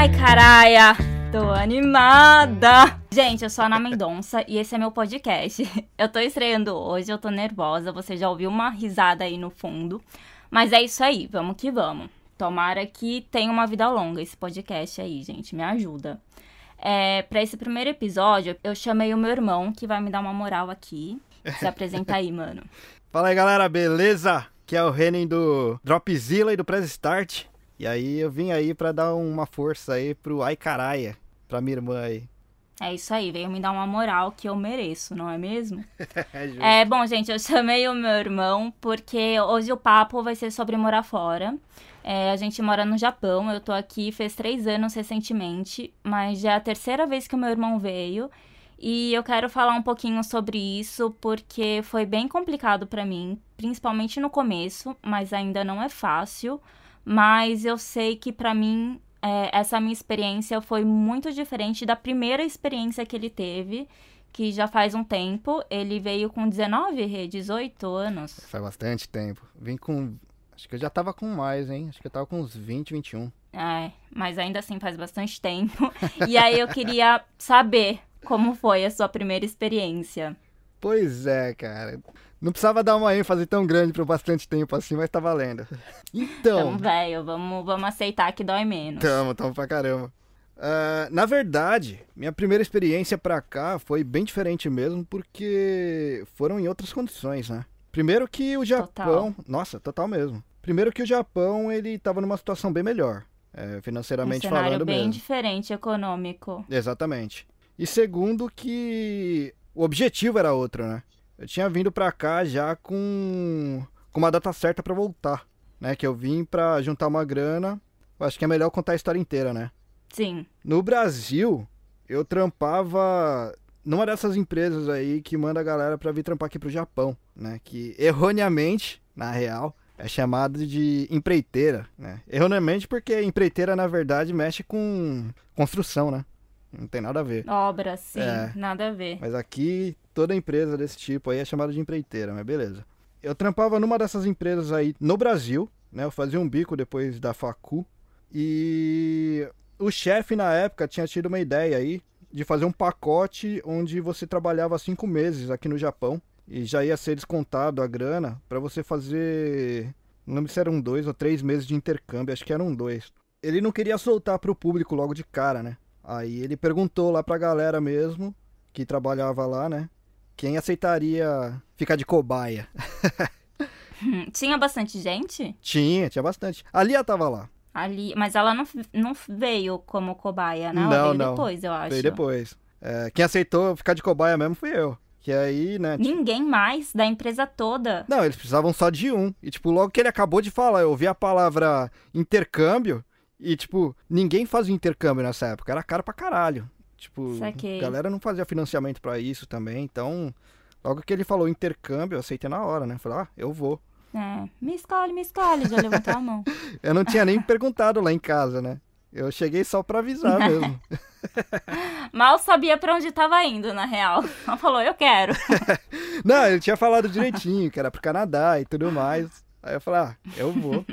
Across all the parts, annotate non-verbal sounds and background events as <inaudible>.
Ai, caralho, tô animada! Gente, eu sou a Ana Mendonça e esse é meu podcast. <laughs> Eu tô estreando hoje, eu tô nervosa, você já ouviu uma risada aí no fundo. Mas é isso aí, vamos que vamos. Tomara que tenha uma vida longa esse podcast aí, gente, me ajuda. É, para esse primeiro episódio, eu chamei o meu irmão, que vai me dar uma moral aqui. Se <laughs> apresenta aí, mano. Fala aí, galera, beleza? Que é o Renan do Dropzilla e do Press Start. E aí eu vim aí pra dar uma força aí pro Ai Caraia, pra minha irmã aí. É isso aí, veio me dar uma moral que eu mereço, não é mesmo? <laughs> é. É, bom, gente, eu <laughs> chamei o meu irmão porque hoje o papo vai ser sobre morar fora. É, a gente mora no Japão, eu tô aqui fez três anos recentemente, mas já é a terceira vez que o meu irmão veio. E eu quero falar um pouquinho sobre isso porque foi bem complicado pra mim, principalmente no começo, mas ainda não é fácil. Mas eu sei que pra mim é, essa minha experiência foi muito diferente da primeira experiência que ele teve, que já faz um tempo. Ele veio com 19, 18 anos. Faz bastante tempo. Vim com. Acho que eu já tava com mais, hein? Acho que eu tava com uns 20, 21. É, mas ainda assim faz bastante tempo. <laughs> E aí eu queria saber como foi a sua primeira experiência. Pois é, cara. Não precisava dar uma ênfase tão grande por bastante tempo assim, mas tá valendo. Então. Então, velho, vamos, vamos aceitar que dói menos. Tamo, tamo pra caramba. Uh, na verdade, minha primeira experiência pra cá foi bem diferente mesmo, porque foram em outras condições, né? Primeiro que o Japão. Total. Nossa, total mesmo. Primeiro que o Japão, ele tava numa situação bem melhor. é, Um financeiramente cenário falando bem mesmo. diferente econômico. Exatamente. E segundo que o objetivo era outro, né? Eu tinha vindo pra cá já com, com uma data certa pra voltar, né? Que eu vim pra juntar uma grana. Eu acho que é melhor contar a história inteira, né? Sim. No Brasil, eu trampava numa dessas empresas aí que manda a galera pra vir trampar aqui pro Japão, né? Que erroneamente, na real, é chamado de empreiteira, né? Erroneamente porque empreiteira, na verdade, mexe com construção, né? Não tem nada a ver. Obra, sim. É. Nada a ver. Mas aqui, toda empresa desse tipo aí é chamada de empreiteira, mas beleza. Eu trampava numa dessas empresas aí no Brasil, né? Eu fazia um bico depois da facu. E o chefe na época tinha tido uma ideia aí de fazer um pacote onde você trabalhava cinco meses aqui no Japão e já ia ser descontado a grana pra você fazer. Não lembro se eram dois ou três meses de intercâmbio, acho que eram dois. Ele não queria soltar pro público logo de cara, né? Aí ele perguntou lá pra galera mesmo, que trabalhava lá, né? Quem aceitaria ficar de cobaia? <laughs> Tinha bastante gente Tinha, tinha bastante. A Lia tava lá. ali, mas ela não, não veio como cobaia, né? Ela Não, veio não. depois, eu acho. Veio depois. É, quem aceitou ficar de cobaia mesmo fui eu. Que aí, né? tipo- Ninguém mais da empresa toda. Não, eles precisavam só de um. E, tipo, logo que ele acabou de falar, eu ouvi a palavra intercâmbio. E, tipo, ninguém fazia intercâmbio nessa época. Era caro pra caralho. Tipo, Saquei. a galera não fazia financiamento pra isso também. Então, logo que ele falou intercâmbio, eu aceitei na hora, né? Falei, ah, eu vou. É, me escolhe, me escolhe, já levantou a mão. <laughs> Eu não tinha nem perguntado lá em casa, né? Eu cheguei só pra avisar <laughs> mesmo. Mal sabia pra onde tava indo, na real. Ela falou, eu quero. <laughs> Não, ele tinha falado direitinho, que era pro Canadá e tudo mais. Aí eu falei, ah, eu vou.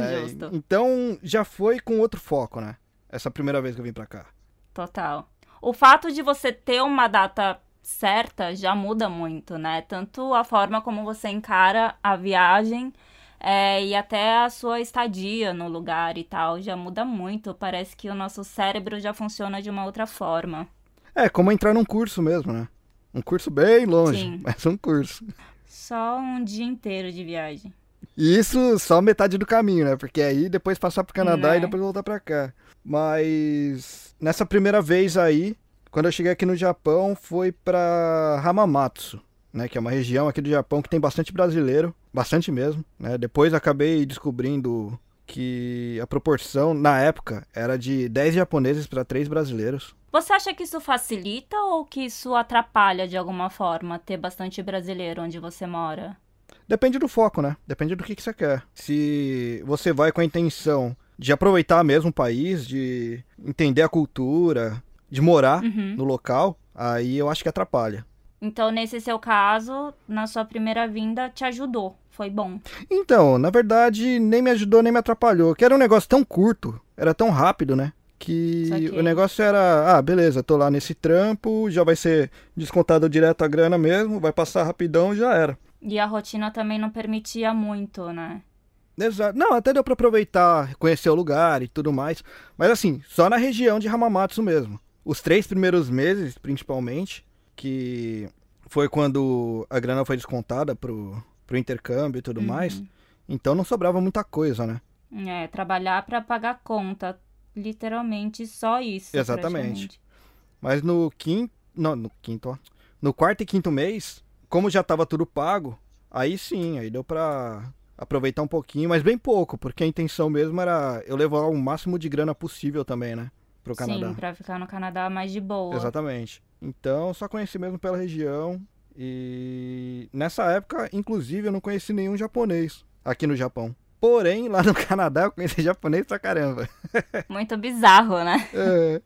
Né? Justo. Então já foi com outro foco, né? Essa primeira vez que eu vim pra cá. Total. O fato de você ter uma data certa já muda muito, né? Tanto a forma como você encara a viagem é, e até a sua estadia no lugar e tal já muda muito. Parece que o nosso cérebro já funciona de uma outra forma. É, como entrar num curso mesmo, né? Um curso bem longe, Sim. <laughs> mas um curso. Só um dia inteiro de viagem. E isso só metade do caminho, né? Porque aí depois passar pro Canadá Né. e depois voltar pra cá. Mas nessa primeira vez aí, quando eu cheguei aqui no Japão, foi pra Hamamatsu, né? Que é uma região aqui do Japão que tem bastante brasileiro, bastante mesmo, né? Depois acabei descobrindo que a proporção na época era de 10 japoneses para 3 brasileiros. Você acha que isso facilita ou que isso atrapalha de alguma forma ter bastante brasileiro onde você mora? Depende do foco, né? Depende do que, que você quer. Se você vai com a intenção de aproveitar mesmo o país, de entender a cultura, de morar Uhum. no local, aí eu acho que atrapalha. Então, nesse seu caso, na sua primeira vinda, te ajudou. Foi bom. Então, na verdade, nem me ajudou nem me atrapalhou, que era um negócio tão curto era tão rápido, né? Que o negócio era, ah, beleza, tô lá nesse trampo, já vai ser descontado direto a grana mesmo, vai passar rapidão já era. E a rotina também não permitia muito, né? Exato. Não, até deu pra aproveitar, conhecer o lugar e tudo mais. Mas assim, só na região de Hamamatsu mesmo. Os três primeiros meses, principalmente, que foi quando a grana foi descontada pro, pro intercâmbio e tudo uhum. mais. Então não sobrava muita coisa, né? É, trabalhar para pagar conta. Literalmente só isso. Exatamente. Mas no quinto. Não, no quinto, ó. No quarto e quinto mês, como já tava tudo pago, aí sim, aí deu pra aproveitar um pouquinho, mas bem pouco, porque a intenção mesmo era eu levar o máximo de grana possível também, né? Pro Canadá. Sim, pra ficar no Canadá mais de boa. Exatamente. Então, só conheci mesmo pela região. E nessa época, inclusive, eu não conheci nenhum japonês aqui no Japão. Porém, lá no <laughs> Canadá, eu conheci japonês pra caramba. <laughs> Muito bizarro, né? É.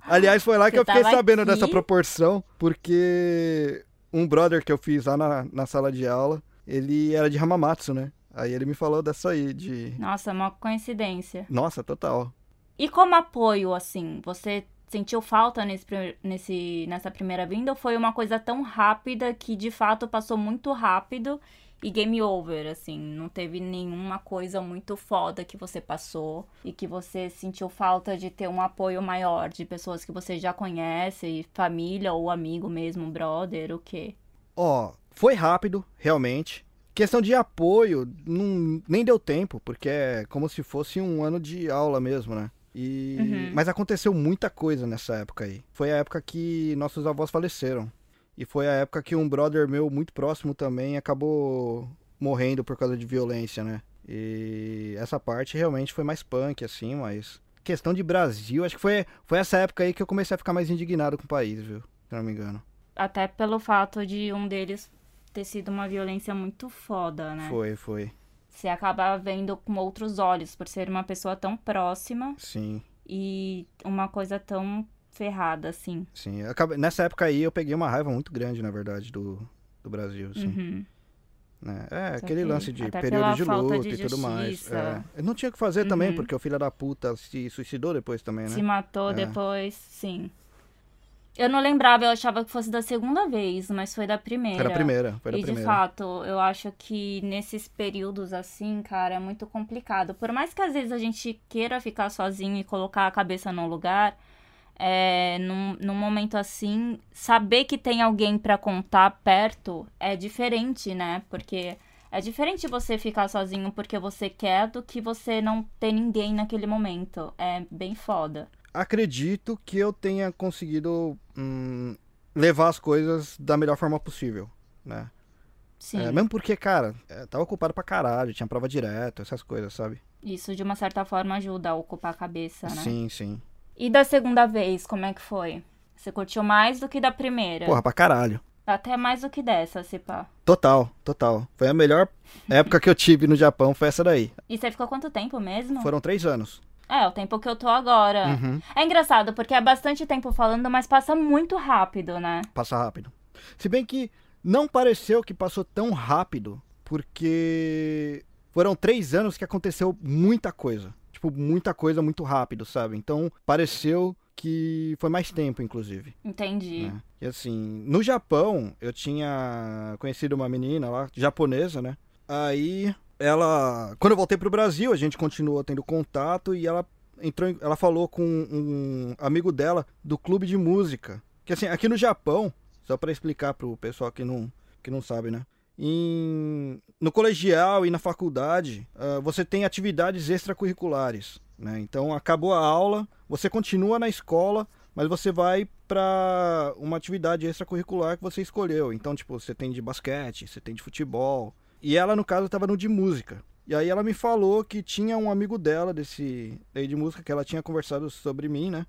Aliás, foi lá Você que eu fiquei sabendo aqui? dessa proporção, porque um brother que eu fiz lá na, na sala de aula, ele era de Hamamatsu, né? Aí ele me falou dessa aí, de. Nossa, uma coincidência. Nossa, total. E como apoio, assim, você sentiu falta nesse, nesse, nessa primeira vinda ou foi uma coisa tão rápida que de fato passou muito rápido e game over, assim, não teve nenhuma coisa muito foda que você passou e que você sentiu falta de ter um apoio maior de pessoas que você já conhece, família ou amigo mesmo, brother, o quê? Ó, oh, foi rápido, realmente. Questão de apoio, não, nem deu tempo, porque é como se fosse um ano de aula mesmo, né? E... Uhum. Mas aconteceu muita coisa nessa época aí. Foi a época que nossos avós faleceram. E foi a época que um brother meu muito próximo também acabou morrendo por causa de violência, né? E essa parte realmente foi mais punk, assim, mas. Questão de Brasil, acho que foi, foi essa época aí que eu comecei a ficar mais indignado com o país, viu? Se não me engano. Até pelo fato de um deles ter sido uma violência muito foda, né? Foi, foi. Você acaba vendo com outros olhos, por ser uma pessoa tão próxima. Sim. E uma coisa tão ferrada, assim. Sim, acabei, nessa época aí eu peguei uma raiva muito grande, na verdade, do, do Brasil, assim. Uhum. Né? É, Só aquele lance de período de luta de e tudo mais. É. Eu não tinha o que fazer uhum. também, porque o filho da puta se suicidou depois também, né? Se matou é. depois, sim. Eu não lembrava, eu achava que fosse da segunda vez, mas foi da primeira. Foi da primeira, foi da e primeira. de fato, eu acho que nesses períodos assim, cara, é muito complicado. Por mais que às vezes a gente queira ficar sozinho e colocar a cabeça no lugar, é, num, num momento assim, saber que tem alguém para contar perto é diferente, né? Porque é diferente você ficar sozinho porque você quer do que você não ter ninguém naquele momento. É bem foda acredito que eu tenha conseguido hum, levar as coisas da melhor forma possível, né? Sim. É, mesmo porque, cara, é, tava ocupado pra caralho, tinha prova direto, essas coisas, sabe? Isso, de uma certa forma, ajuda a ocupar a cabeça, né? Sim, sim. E da segunda vez, como é que foi? Você curtiu mais do que da primeira? Porra, pra caralho. Até mais do que dessa, se pá. Total, total. Foi a melhor <laughs> época que eu tive no Japão, foi essa daí. E você ficou quanto tempo mesmo? Foram três anos. É, o tempo que eu tô agora. Uhum. É engraçado, porque é bastante tempo falando, mas passa muito rápido, né? Passa rápido. Se bem que não pareceu que passou tão rápido, porque foram três anos que aconteceu muita coisa. Tipo, muita coisa muito rápido, sabe? Então, pareceu que foi mais tempo, inclusive. Entendi. Né? E assim, no Japão, eu tinha conhecido uma menina lá, japonesa, né? Aí ela. Quando eu voltei pro Brasil, a gente continuou tendo contato e ela entrou. Em, ela falou com um amigo dela do clube de música. Que assim, aqui no Japão, só para explicar pro pessoal que não, que não sabe, né? Em, no colegial e na faculdade, uh, você tem atividades extracurriculares. Né? Então, acabou a aula, você continua na escola, mas você vai para uma atividade extracurricular que você escolheu. Então, tipo, você tem de basquete, você tem de futebol, e ela, no caso, estava no de música. E aí ela me falou que tinha um amigo dela desse aí de música que ela tinha conversado sobre mim, né?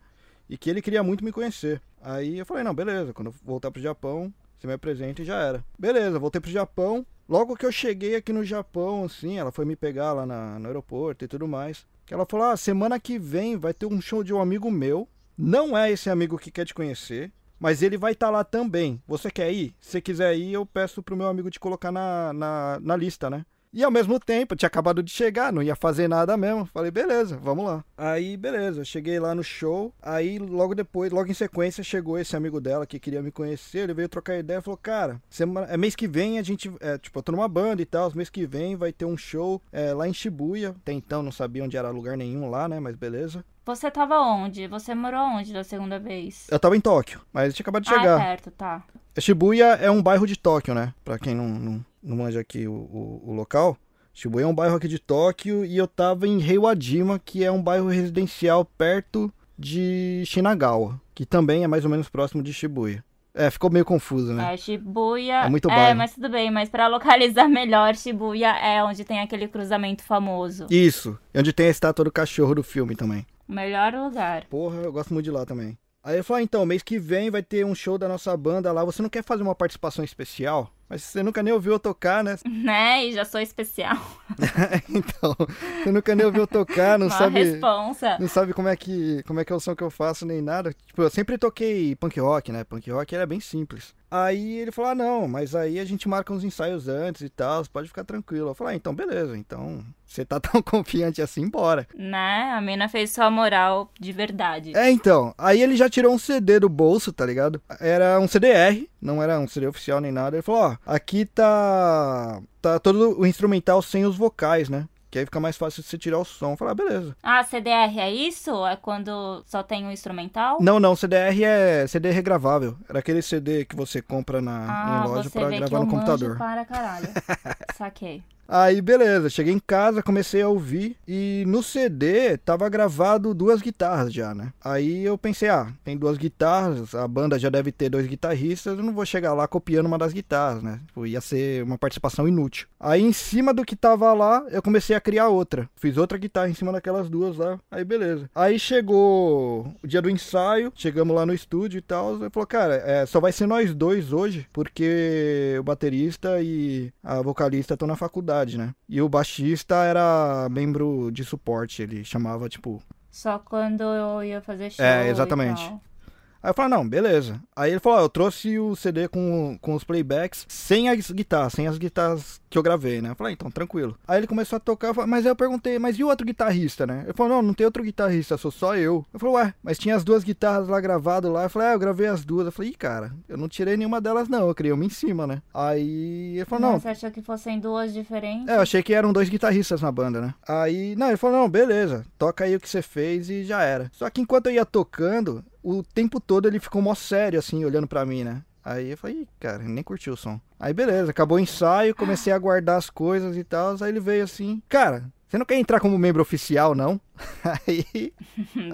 E que ele queria muito me conhecer. Aí eu falei, não, beleza, quando eu voltar pro Japão, você me apresenta e já era. Beleza, voltei pro Japão. Logo que eu cheguei aqui no Japão, assim, ela foi me pegar lá na, no aeroporto e tudo mais. Que ela falou, ah, semana que vem vai ter um show de um amigo meu. Não é esse amigo que quer te conhecer. Mas ele vai estar tá lá também. Você quer ir? Se quiser ir, eu peço pro meu amigo te colocar na, na, na lista, né? E ao mesmo tempo, tinha acabado de chegar, não ia fazer nada mesmo. Falei, beleza, vamos lá. Aí, beleza, cheguei lá no show. Aí, logo depois, logo em sequência, chegou esse amigo dela que queria me conhecer. Ele veio trocar ideia e falou, cara, semana, é mês que vem a gente. É, tipo, eu tô numa banda e tal. Mês que vem vai ter um show é, lá em Shibuya. Até então não sabia onde era lugar nenhum lá, né? Mas beleza. Você tava onde? Você morou onde da segunda vez? Eu tava em Tóquio, mas tinha acabado de Ah, chegar. é perto, tá. Shibuya é um bairro de Tóquio, né? Pra quem não, não, não manja aqui o, o, o local. Shibuya é um bairro aqui de Tóquio e eu tava em Heiwadima, que é um bairro residencial perto de Shinagawa, que também é mais ou menos próximo de Shibuya. É, ficou meio confuso, né? É, Shibuya. É muito É, bairro. mas tudo bem, mas pra localizar <laughs> melhor, Shibuya é onde tem aquele cruzamento famoso. Isso, onde tem a estátua do cachorro do filme também. Melhor lugar. Porra, eu gosto muito de lá também. Aí ele falou, ah, então, mês que vem vai ter um show da nossa banda lá, você não quer fazer uma participação especial? Mas você nunca nem ouviu eu tocar, né? <laughs> Né? E já sou especial. <laughs> então, você nunca nem ouviu eu tocar, não Uma sabe... responsa. Não sabe como é que como é que é o som que eu faço nem nada. Tipo, eu sempre toquei punk rock, né? Punk rock era bem simples. Aí ele falou: "Ah, não, mas aí a gente marca uns ensaios antes e tal, você pode ficar tranquilo". Eu falei: ah, "Então beleza. Então, você tá <laughs> tão confiante assim, bora". Né? A mina fez sua moral de verdade. É, então. Aí ele já tirou um CD do bolso, tá ligado? Era um CDR, não era um CD oficial nem nada. Ele falou: "Ó, aqui tá tá todo o instrumental sem os vocais, né?" Que aí fica mais fácil de você tirar o som. Falei, ah, beleza. Ah, CDR é isso? É quando só tem o instrumental? Não, não, CDR é CD regravável. Era aquele CD que você compra na, Ah, loja pra gravar eu no computador. para caralho. <laughs> Saquei. Aí, beleza, cheguei em casa, comecei a ouvir e no CD tava gravado duas guitarras já, né? Aí eu pensei, ah, tem duas guitarras, a banda já deve ter dois guitarristas, eu não vou chegar lá copiando uma das guitarras, né? Tipo, ia ser uma participação inútil. Aí em cima do que tava lá, eu comecei a criar outra. Fiz outra guitarra em cima daquelas duas lá, aí beleza. Aí chegou o dia do ensaio, chegamos lá no estúdio e tal, ele falou, cara, é, só vai ser nós dois hoje, porque o baterista e a vocalista estão na faculdade, né? E o baixista era membro de suporte, ele chamava, tipo... Só quando eu ia fazer show. É, e exatamente. tal. Aí eu falei, não, beleza. Aí ele falou, ó, eu trouxe o CD com, com os playbacks sem as guitarras, sem as guitarras que eu gravei, né? Eu falei, então, tranquilo. Aí ele começou a tocar, eu falei, mas eu perguntei, mas e o outro guitarrista, né? Ele falou, não, não tem outro guitarrista, sou só eu. Eu falei, ué, mas tinha as duas guitarras lá gravadas lá. Eu falei, ah, eu gravei as duas. Eu falei, ih, cara, eu não tirei nenhuma delas não, eu criei uma em cima, né? Aí ele falou, não, Você achou que fossem duas diferentes? é, eu achei que eram dois guitarristas na banda, né? Aí, não, ele falou, não, beleza, toca aí o que você fez e já era. Só que enquanto eu ia tocando, o tempo todo ele ficou mó sério, assim, olhando pra mim, né? Aí eu falei, "Ih, cara, nem curtiu o som. Aí beleza, acabou o ensaio, comecei a guardar as coisas e tal. Aí ele veio assim, cara, você não quer entrar como membro oficial, não? <laughs> Aí <laughs>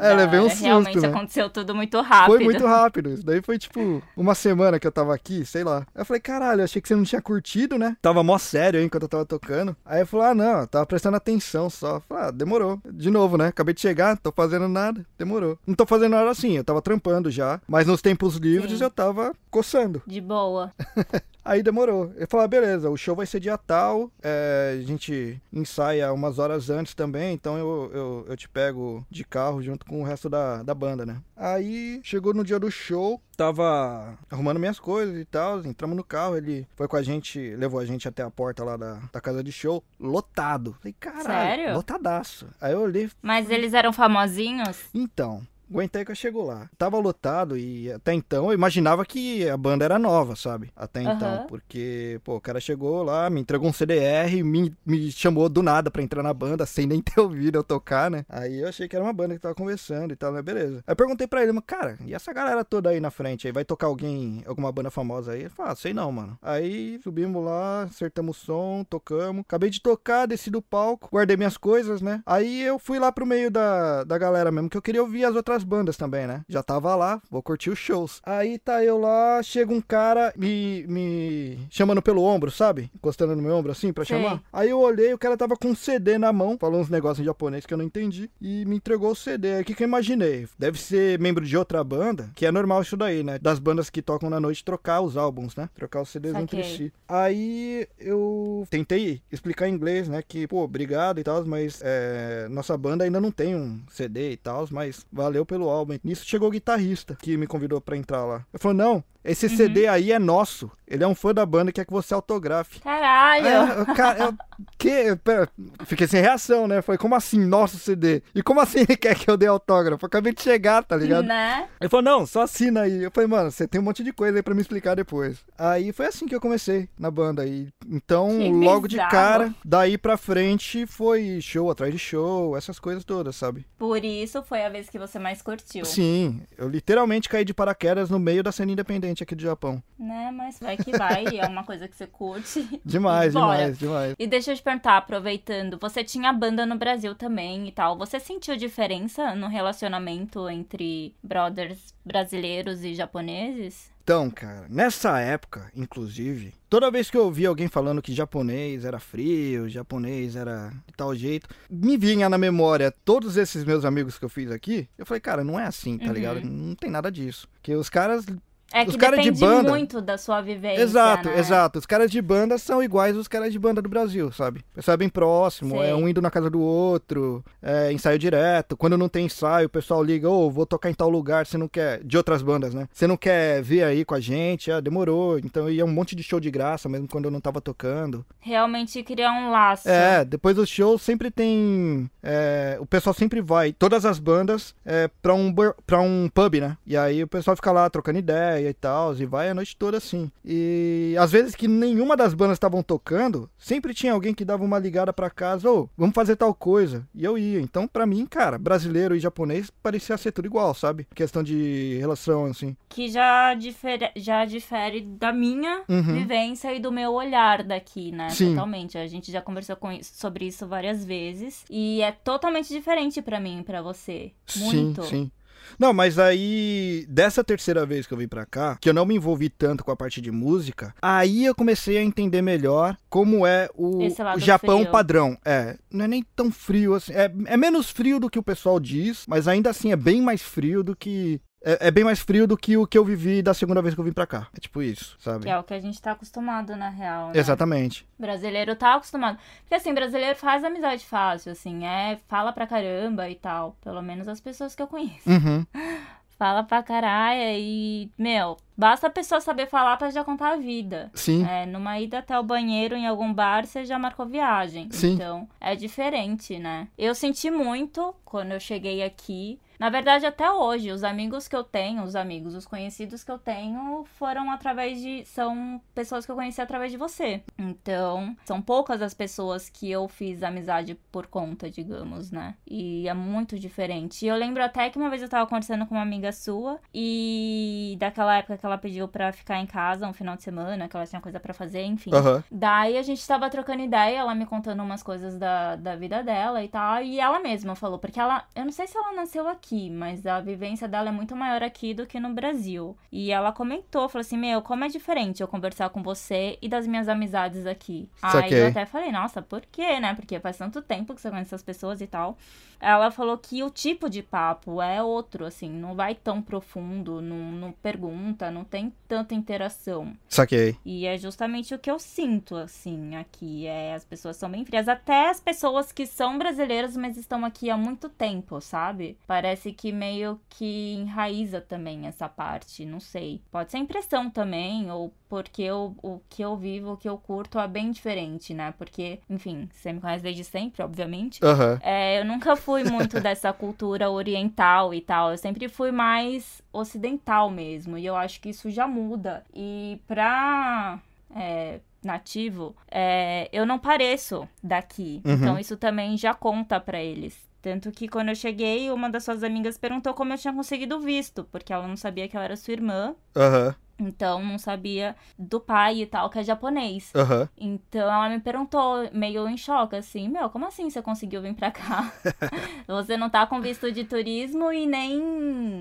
é, eu levei um Da- Realmente susto, né? aconteceu tudo muito rápido. foi muito rápido. Isso daí foi tipo uma semana que eu tava aqui, sei lá. Eu falei, caralho, achei que você não tinha curtido, né? Tava mó sério aí enquanto eu tava tocando. Aí eu falei, ah, não, tava prestando atenção só. Eu Falei, ah, demorou. De novo, né? Acabei de chegar, tô fazendo nada. Demorou. Não tô fazendo nada assim, eu tava trampando já. Mas nos tempos livres Sim. eu tava coçando. De boa. <laughs> Aí demorou. Eu falei, ah, beleza, o show vai ser dia tal, é, a gente ensaia umas horas antes também, então eu, eu, eu te pego de carro junto com o resto da, da banda, né? Aí chegou no dia do show, tava arrumando minhas coisas e tal, entramos no carro, ele foi com a gente, levou a gente até a porta lá da, da casa de show, lotado. Falei, caralho, Sério? lotadaço. Aí eu olhei, Mas eles eram famosinhos? então, aguentei que eu chegou lá. Tava lotado e até então eu imaginava que a banda era nova, sabe? Até então, Aham. porque, pô, o cara chegou lá, me entregou um CDR, me, me chamou do nada pra entrar na banda, sem nem <laughs> ter ouvido eu tocar, né? Aí eu achei que era uma banda que tava conversando e tal, mas beleza. Aí eu perguntei pra ele, mas, cara, e essa galera toda aí na frente aí, vai tocar alguém, alguma banda famosa aí? Ele falou, ah, sei não, mano. Aí subimos lá, acertamos o som, tocamos. Acabei de tocar, desci do palco, guardei minhas coisas, né? Aí eu fui lá pro meio da, da galera mesmo, que eu queria ouvir as outras bandas também, né? Já tava lá, vou curtir os shows. Aí tá eu lá, chega um cara me, me chamando pelo ombro, sabe? Encostando no meu ombro assim pra Sei. chamar. Aí eu olhei, o cara tava com um CD na mão, falou uns negócios em japonês que eu não entendi, e me entregou o CD. Aí o que, que eu imaginei? Deve ser membro de outra banda, que é normal isso daí, né? Das bandas que tocam na noite trocar os álbuns, né? Trocar os CDs entre si. Aí eu tentei explicar em inglês, né? Que, pô, obrigado e tal, mas é, nossa banda ainda não tem um CD e tal, mas valeu pelo álbum. Nisso chegou o guitarrista que me convidou pra entrar lá. Eu falei, não, esse CD aí é nosso. Ele é um fã da banda e quer que você autografe. Caralho! É, cara, eu- que? Pera, fiquei sem reação, né? Foi como assim, nosso CD? E como assim ele quer que eu dê autógrafo? Eu acabei de chegar, tá ligado? Né? Ele falou, não, só assina aí. Eu falei, mano, você tem um monte de coisa aí pra me explicar depois. Aí foi assim que eu comecei na banda. E, então, Que logo de bizarro. cara, daí pra frente foi show atrás de show, essas coisas todas, sabe? Por isso foi a vez que você mais curtiu. Sim, eu literalmente caí de paraquedas no meio da cena independente aqui do Japão. Né? Mas vai que vai, é uma coisa que você curte. <laughs> Demais, demais, demais. E deixa eu te perguntar, aproveitando, você tinha banda no Brasil também e tal. Você sentiu diferença no relacionamento entre brothers brasileiros e japoneses? Então, cara, nessa época, inclusive, toda vez que eu ouvia alguém falando que japonês era frio, japonês era de tal jeito, me vinha na memória todos esses meus amigos que eu fiz aqui. Eu falei, cara, não é assim, tá Uhum. ligado? Não tem nada disso. Porque os caras. É Os que de depende banda- muito da sua vivência. exato, né? exato. Os caras de banda são iguais aos caras de banda do Brasil, sabe? O pessoal é bem próximo, Sei. é um indo na casa do outro, é ensaio direto. Quando não tem ensaio, o pessoal liga, ô, vou tocar em tal lugar, você não quer. De outras bandas, né? Você não quer vir aí com a gente? Ah, demorou. Então ia um monte de show de graça, mesmo quando eu não tava tocando. Realmente criar um laço. É, depois do show sempre tem. é, o pessoal sempre vai, todas as bandas, é, pra, um, pra um pub, né? E aí o pessoal fica lá trocando ideia e tal, e vai a noite toda assim. E às vezes que nenhuma das bandas estavam tocando, sempre tinha alguém que dava uma ligada pra casa, ô, vamos fazer tal coisa. E eu ia. Então, pra mim, cara, brasileiro e japonês parecia ser tudo igual, sabe? Questão de relação, assim. Que já difere, já difere da minha Uhum. vivência e do meu olhar daqui, né? Sim. Totalmente. A gente já conversou com isso- sobre isso várias vezes. E é totalmente diferente pra mim e pra você. Muito. Sim, sim. Não, mas aí, dessa terceira vez que eu vim pra cá, que eu não me envolvi tanto com a parte de música, aí eu comecei a entender melhor como é o, o Japão frio. padrão. É, não é nem tão frio assim. É, é menos frio do que o pessoal diz, mas ainda assim é bem mais frio do que. É, é bem mais frio do que o que eu vivi da segunda vez que eu vim pra cá. É tipo isso, sabe? Que é o que a gente tá acostumado, na real. Né? Exatamente. Brasileiro tá acostumado. Porque assim, brasileiro faz amizade fácil, assim, é, fala pra caramba e tal. Pelo menos as pessoas que eu conheço. Uhum. <laughs> Fala pra caralho e, meu, basta a pessoa saber falar pra já contar a vida. Sim. É, numa ida até o banheiro em algum bar, você já marcou viagem. Sim. Então, é diferente, né? Eu senti muito quando eu cheguei aqui. Na verdade, até hoje, os amigos que eu tenho, os amigos, os conhecidos que eu tenho, foram através de. São pessoas que eu conheci através de você. Então, são poucas as pessoas que eu fiz amizade por conta, digamos, né? E é muito diferente. E eu lembro até que uma vez eu tava conversando com uma amiga sua, e daquela época que ela pediu pra ficar em casa um final de semana, que ela tinha coisa pra fazer, enfim. Aham. Daí a gente tava trocando ideia, ela me contando umas coisas da, da vida dela e tal. E ela mesma falou, porque ela. Eu não sei se ela nasceu aqui, mas a vivência dela é muito maior aqui do que no Brasil. E ela comentou, falou assim: Meu, como é diferente eu conversar com você e das minhas amizades aqui. Aí eu até falei, nossa, por quê, né? Porque faz tanto tempo que você conhece essas pessoas e tal. Ela falou que o tipo de papo é outro, assim, não vai tão profundo, não, não pergunta, não tem tanta interação. Saquei. E é justamente o que eu sinto, assim, aqui. É, as pessoas são bem frias. Até as pessoas que são brasileiras, mas estão aqui há muito tempo, sabe? Parece que meio que enraiza também essa parte. Não sei. Pode ser impressão também, ou porque eu, o que eu vivo, o que eu curto é bem diferente, né? Porque, enfim, você me conhece desde sempre, obviamente. Aham. É, eu nunca fui muito dessa cultura oriental e tal. Eu sempre fui mais ocidental mesmo. E eu acho que isso já muda. E pra é, nativo, é, eu não pareço daqui. Uhum. Então isso também já conta pra eles. Tanto que quando eu cheguei, uma das suas amigas perguntou como eu tinha conseguido visto, porque ela não sabia que eu era sua irmã. Aham. Então não sabia do pai e tal, que é japonês. Aham. Então ela me perguntou, meio em choque, assim, meu, como assim você conseguiu vir pra cá? <laughs> você não tá com visto de turismo e nem.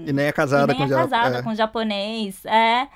E nem é casada nem com é ja- casada é. com japonês. É.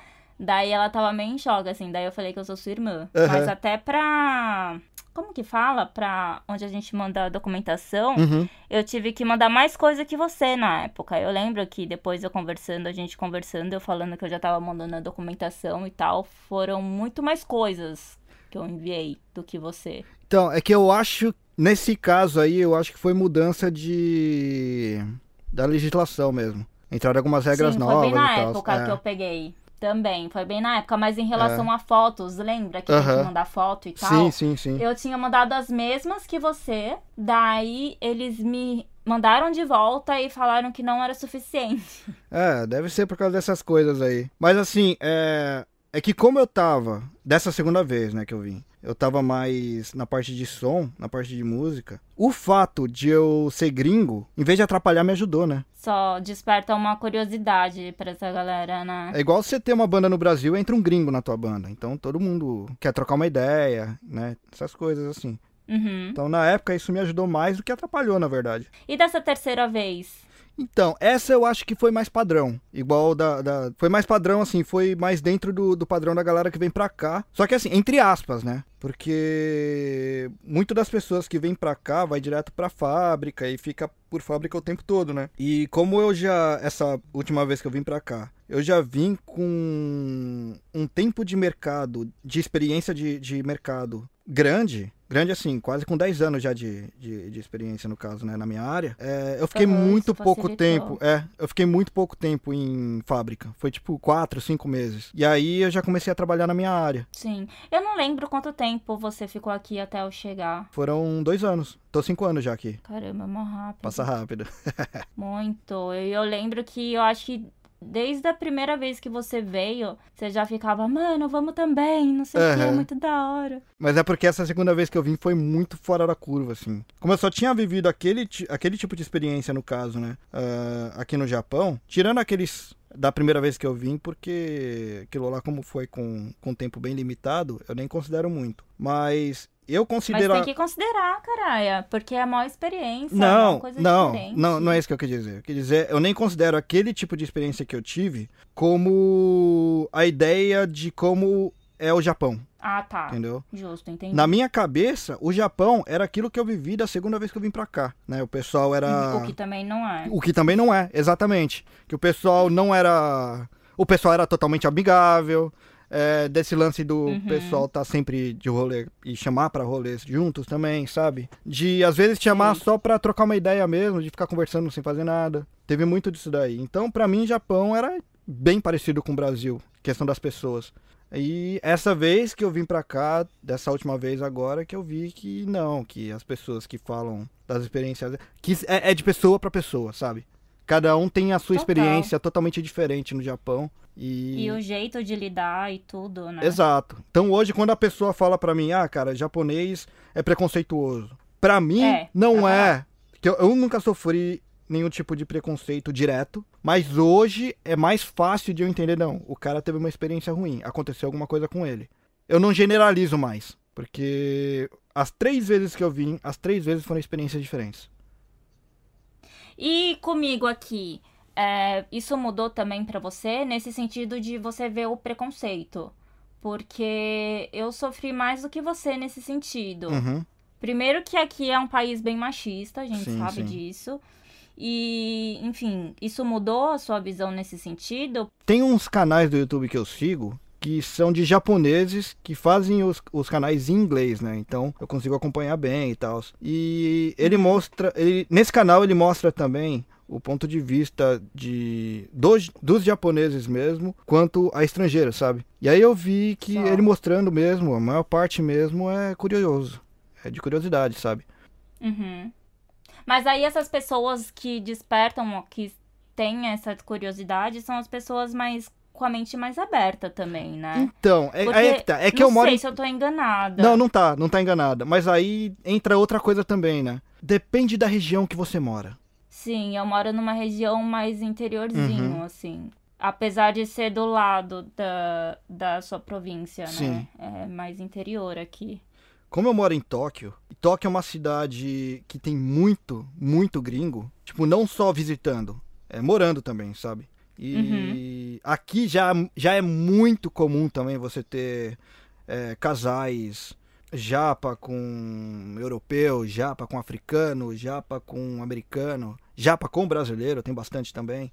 Daí ela tava meio em choque, assim. Daí eu falei que eu sou sua irmã. Aham. Mas até pra. Como que fala? Pra onde a gente manda a documentação, Uhum. eu tive que mandar mais coisa que você na época. Eu lembro que depois eu conversando, a gente conversando, eu falando que eu já tava mandando a documentação e tal, foram muito mais coisas que eu enviei do que você. Então, é que eu acho, nesse caso aí, eu acho que foi mudança de. da legislação mesmo. Entraram algumas regras Sim, novas foi bem na e tal. época É. que eu peguei. Também, foi bem na época, mas em relação a fotos, lembra que tem Aham. que mandar foto e tal? Sim, sim, sim. Eu tinha mandado as mesmas que você, daí eles me mandaram de volta e falaram que não era suficiente. É, deve ser por causa dessas coisas aí. Mas assim, é. É que como eu tava, dessa segunda vez, né, que eu vim, eu tava mais na parte de som, na parte de música. O fato de eu ser gringo, em vez de atrapalhar, me ajudou, né? Só desperta uma curiosidade pra essa galera, né? É igual você ter uma banda no Brasil entra um gringo na tua banda. Então todo mundo quer trocar uma ideia, né? Essas coisas assim. Uhum. Então na época isso me ajudou mais do que atrapalhou, na verdade. E dessa terceira vez? Então, essa eu acho que foi mais padrão. Igual da. da- foi mais padrão, assim, foi mais dentro do, do padrão da galera que vem pra cá. Só que assim, entre aspas, né? Porque muito das pessoas que vêm pra cá vai direto pra fábrica e fica por fábrica o tempo todo, né? E como eu já. Essa última vez que eu vim pra cá, eu já vim com um tempo de mercado, de experiência de, de mercado grande. Grande assim, quase com 10 anos já de, de, de experiência, no caso, né, na minha área. É, eu fiquei Aham, muito pouco tempo. É, eu fiquei muito pouco tempo em fábrica. Foi tipo 4, 5 meses. E aí eu já comecei a trabalhar na minha área. Sim. Eu não lembro quanto tempo você ficou aqui até eu chegar. Foram dois anos. Tô cinco anos já aqui. Caramba, é mó rápido. Passa rápido. <laughs> Muito. E eu lembro que eu acho que desde a primeira vez que você veio, você já ficava, mano, vamos também, não sei o que, é muito da hora. Mas é porque essa segunda vez que eu vim foi muito fora da curva, assim. Como eu só tinha vivido aquele, aquele tipo de experiência, no caso, né? ah, aqui no Japão, tirando aqueles da primeira vez que eu vim, porque aquilo lá, como foi com, com tempo bem limitado, eu nem considero muito. Mas eu Mas considero. tem que considerar, caralho, porque é a maior experiência, é Não, coisa não, diferente. não, não é isso que eu quis dizer. Eu quis dizer, eu nem considero aquele tipo de experiência que eu tive como a ideia de como é o Japão, Ah, tá. entendeu? Justo, entendi. Na minha cabeça, o Japão era aquilo que eu vivi da segunda vez que eu vim pra cá, né? O pessoal era O que também não é. o que também não é, exatamente. Que o pessoal não era. O pessoal era totalmente amigável. É, desse lance do Uhum. pessoal tá sempre de rolê e chamar pra rolês juntos também, sabe? De às vezes chamar Sim. só pra trocar uma ideia mesmo, de ficar conversando sem fazer nada. Teve muito disso daí. Então, pra mim, Japão era bem parecido com o Brasil, questão das pessoas. E essa vez que eu vim pra cá, dessa última vez agora, que eu vi que não, que as pessoas que falam das experiências. que é, é de pessoa pra pessoa, sabe? Cada um tem a sua Total. experiência totalmente diferente no Japão. E. E o jeito de lidar e tudo, né? Exato. Então hoje, quando a pessoa fala pra mim, ah, cara, japonês é preconceituoso. Pra mim, É, não é. Que eu, eu nunca sofri nenhum tipo de preconceito direto. Mas hoje é mais fácil de eu entender, não. O cara teve uma experiência ruim. Aconteceu alguma coisa com ele. Eu não generalizo mais. Porque as três vezes que eu vim, as três vezes foram experiências diferentes. E comigo aqui, é, isso mudou também pra você nesse sentido de você ver o preconceito? Porque eu sofri mais do que você nesse sentido. Uhum. Primeiro que aqui é um país bem machista, a gente Sim, sabe sim. disso. E, enfim, isso mudou a sua visão nesse sentido? Tem uns canais do YouTube que eu sigo que são de japoneses que fazem os, os canais em inglês, né? Então eu consigo acompanhar bem e tal. E ele mostra. Ele, nesse canal ele mostra também o ponto de vista de dos, dos japoneses mesmo quanto a estrangeiros, sabe? E aí eu vi que Só. ele mostrando mesmo, a maior parte mesmo é curioso. É de curiosidade, sabe? Uhum. Mas aí essas pessoas que despertam, que têm essa curiosidade, são as pessoas mais com a mente mais aberta também, né? Então, é, Porque é que tá. É que não eu moro sei em se eu tô enganada. Não, não tá, não tá enganada. Mas aí entra outra coisa também, né? Depende da região que você mora. Sim, eu moro numa região mais interiorzinho, Uhum. assim. Apesar de ser do lado da, da sua província, Sim. né? É mais interior aqui. Como eu moro em Tóquio, e Tóquio é uma cidade que tem muito, muito gringo. Tipo, não só visitando, é morando também, sabe? E aqui já, já é muito comum também você ter é, casais japa com europeu, japa com africano, japa com americano, japa com brasileiro, tem bastante também.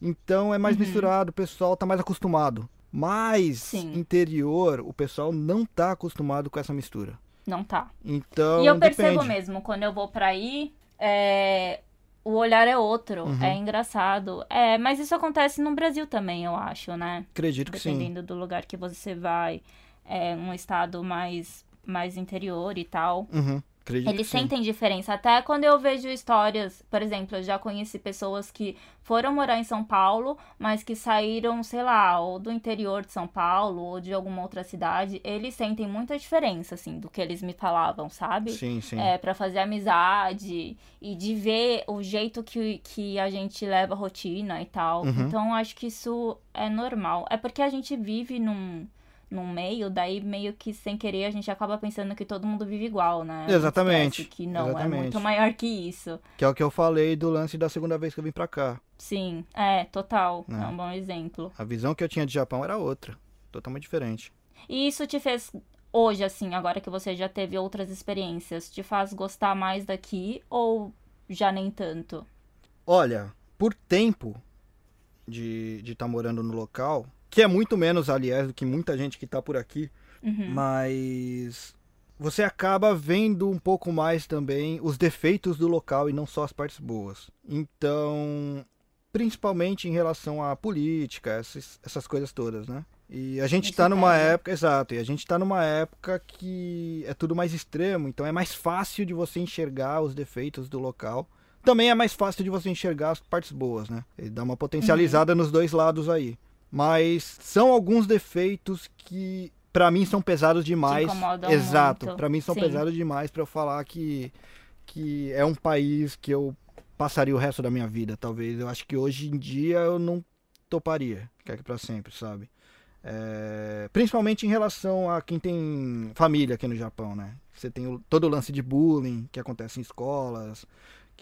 Então é mais Uhum. misturado, o pessoal tá mais acostumado. Mas Sim. interior, o pessoal não tá acostumado com essa mistura. Não tá. Então, e eu percebo depende. mesmo, quando eu vou pra aí, é, o olhar é outro. Uhum. É engraçado. É, mas isso acontece no Brasil também, eu acho, né? Acredito que sim. Dependendo do lugar que você vai. É um estado mais, mais interior e tal. Uhum. Acredito Eles sentem diferença. Até quando eu vejo histórias, por exemplo, eu já conheci pessoas que foram morar em São Paulo, mas que saíram, sei lá, ou do interior de São Paulo, ou de alguma outra cidade. Eles sentem muita diferença, assim, do que eles me falavam, sabe? Sim, sim. É, pra fazer amizade e de ver o jeito que, que a gente leva a rotina e tal. Uhum. Então, acho que isso é normal. É porque a gente vive num num meio, daí meio que sem querer a gente acaba pensando que todo mundo vive igual, né? Exatamente. Que não, Exatamente. é muito maior que isso. Que é o que eu falei do lance da segunda vez que eu vim pra cá. Sim, é, total. É, é um bom exemplo. A visão que eu tinha de Japão era outra, totalmente diferente. E isso te fez hoje, assim, agora que você já teve outras experiências, te faz gostar mais daqui ou já nem tanto? Olha, por tempo de estar de tá morando no local, que é muito menos, aliás, do que muita gente que está por aqui. Uhum. Mas você acaba vendo um pouco mais também os defeitos do local e não só as partes boas. Então, principalmente em relação à política, essas, essas coisas todas, né? E a gente está numa é, época, exato, e a gente está numa época que é tudo mais extremo, então é mais fácil de você enxergar os defeitos do local. Também é mais fácil de você enxergar as partes boas, né? E dá uma potencializada uhum. nos dois lados aí. Mas são alguns defeitos que para mim são pesados demais. Exato, para mim são Sim. pesados demais para eu falar que que é um país que eu passaria o resto da minha vida, talvez. Eu acho que hoje em dia eu não toparia, quer que para sempre, sabe? É, principalmente em relação a quem tem família aqui no Japão, né? Você tem o, todo o lance de bullying que acontece em escolas,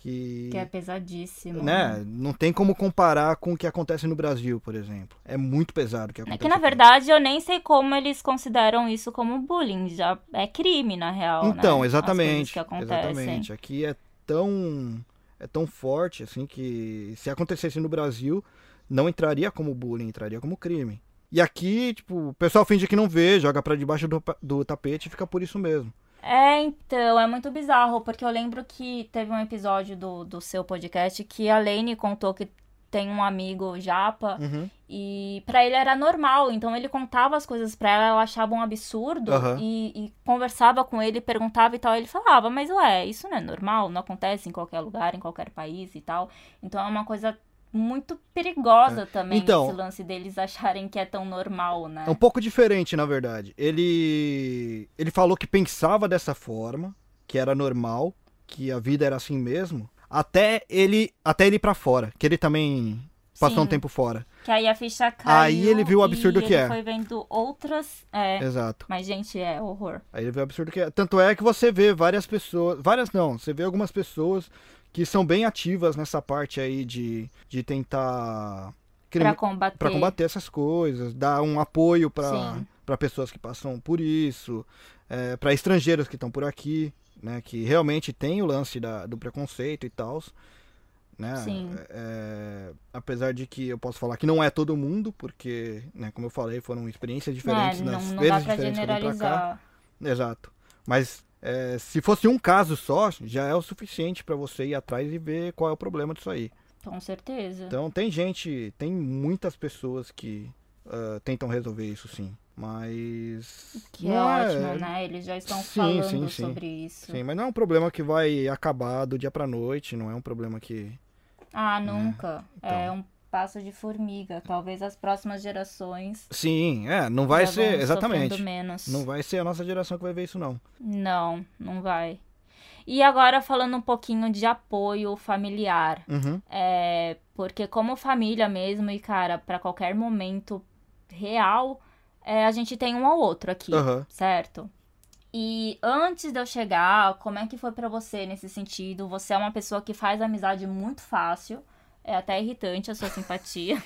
que, que é pesadíssimo. Né? né? Não tem como comparar com o que acontece no Brasil, por exemplo. É muito pesado o que acontece. É que, na verdade, eu nem sei como eles consideram isso como bullying. Já é crime, na real. Então, né? exatamente. Exatamente. Aqui é tão, é tão forte, assim, que se acontecesse no Brasil, não entraria como bullying, entraria como crime. E aqui, tipo, o pessoal finge que não vê, joga para debaixo do, do tapete e fica por isso mesmo. É, então, é muito bizarro, porque eu lembro que teve um episódio do, do seu podcast que a Lane contou que tem um amigo japa uhum. e para ele era normal, então ele contava as coisas para ela, ela achava um absurdo uhum. e, e, conversava com ele, perguntava e tal, ele falava, mas ué, isso não é normal, não acontece em qualquer lugar, em qualquer país e tal. Então é uma coisa muito perigosa é. também então, esse lance deles acharem que é tão normal, né? É um pouco diferente, na verdade. Ele ele falou que pensava dessa forma, que era normal, que a vida era assim mesmo, até ele até ele ir para fora, que ele também passou Sim, um tempo fora. Que aí a ficha caiu. Aí ele viu o absurdo que é. foi vendo outras, é. Exato. Mas gente, é horror. Aí ele viu o absurdo que é. Tanto é que você vê várias pessoas, várias não, você vê algumas pessoas que são bem ativas nessa parte aí de, de tentar para combater. Pra combater essas coisas, dar um apoio para pessoas que passam por isso, é, para estrangeiros que estão por aqui, né, que realmente tem o lance da, do preconceito e tal. Né? Sim. É, apesar de que eu posso falar que não é todo mundo, porque, né, como eu falei, foram experiências diferentes é, nas não, não vezes dá diferentes generalizar. que eu Exato. Mas é, se fosse um caso só, já é o suficiente para você ir atrás e ver qual é o problema disso aí. Com certeza. Então tem gente, tem muitas pessoas que uh, tentam resolver isso sim. Mas. Que é, é ótimo, né? Eles já estão sim, falando sim, sim. sobre isso. Sim, mas não é um problema que vai acabar do dia pra noite, não é um problema que. Ah, né? nunca. Então... É um passo de formiga. Talvez as próximas gerações. Sim, é, não vai ser. Exatamente. Menos. Não vai ser a nossa geração que vai ver isso, não. Não, não vai. E agora falando um pouquinho de apoio familiar. Uhum. É, porque como família mesmo, e cara, para qualquer momento real, é, a gente tem um ao outro aqui, uhum. certo? E antes de eu chegar, como é que foi para você nesse sentido? Você é uma pessoa que faz amizade muito fácil. É até irritante a sua simpatia.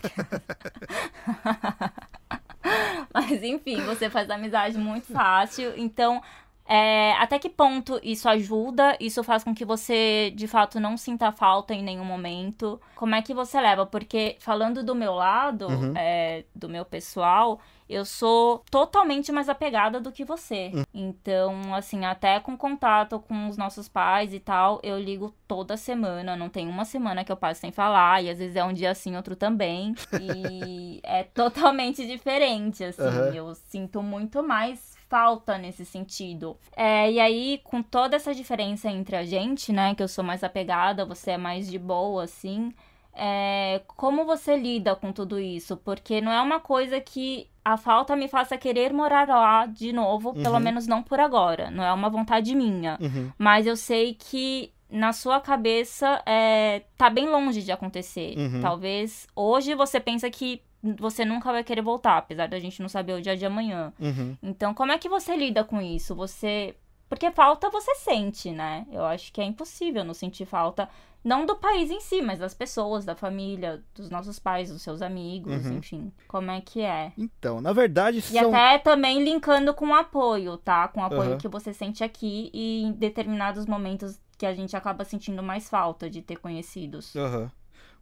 <laughs> Mas enfim, você faz amizade muito fácil. Então, É, até que ponto isso ajuda? Isso faz com que você, de fato, não sinta falta em nenhum momento? Como é que você leva? Porque, falando do meu lado, Uhum. é, do meu pessoal, eu sou totalmente mais apegada do que você. Hum. Então, assim, até com contato com os nossos pais e tal, eu ligo toda semana. Não tem uma semana que eu passo sem falar. E às vezes é um dia assim, outro também. E <laughs> é totalmente diferente, assim. Aham. Eu sinto muito mais falta nesse sentido. É, e aí, com toda essa diferença entre a gente, né? Que eu sou mais apegada, você é mais de boa, assim. É, como você lida com tudo isso? Porque não é uma coisa que a falta me faça querer morar lá de novo, pelo Uhum. menos não por agora. Não é uma vontade minha. Uhum. Mas eu sei que na sua cabeça é, tá bem longe de acontecer. Uhum. Talvez hoje você pensa que você nunca vai querer voltar, apesar da gente não saber o dia de amanhã. Uhum. Então, como é que você lida com isso? Você. Porque falta você sente, né? Eu acho que é impossível não sentir falta, não do país em si, mas das pessoas, da família, dos nossos pais, dos seus amigos, Uhum. enfim. Como é que é? Então, na verdade, E são. até também linkando com o apoio, tá? Com o apoio Aham. que você sente aqui e em determinados momentos que a gente acaba sentindo mais falta de ter conhecidos. Aham.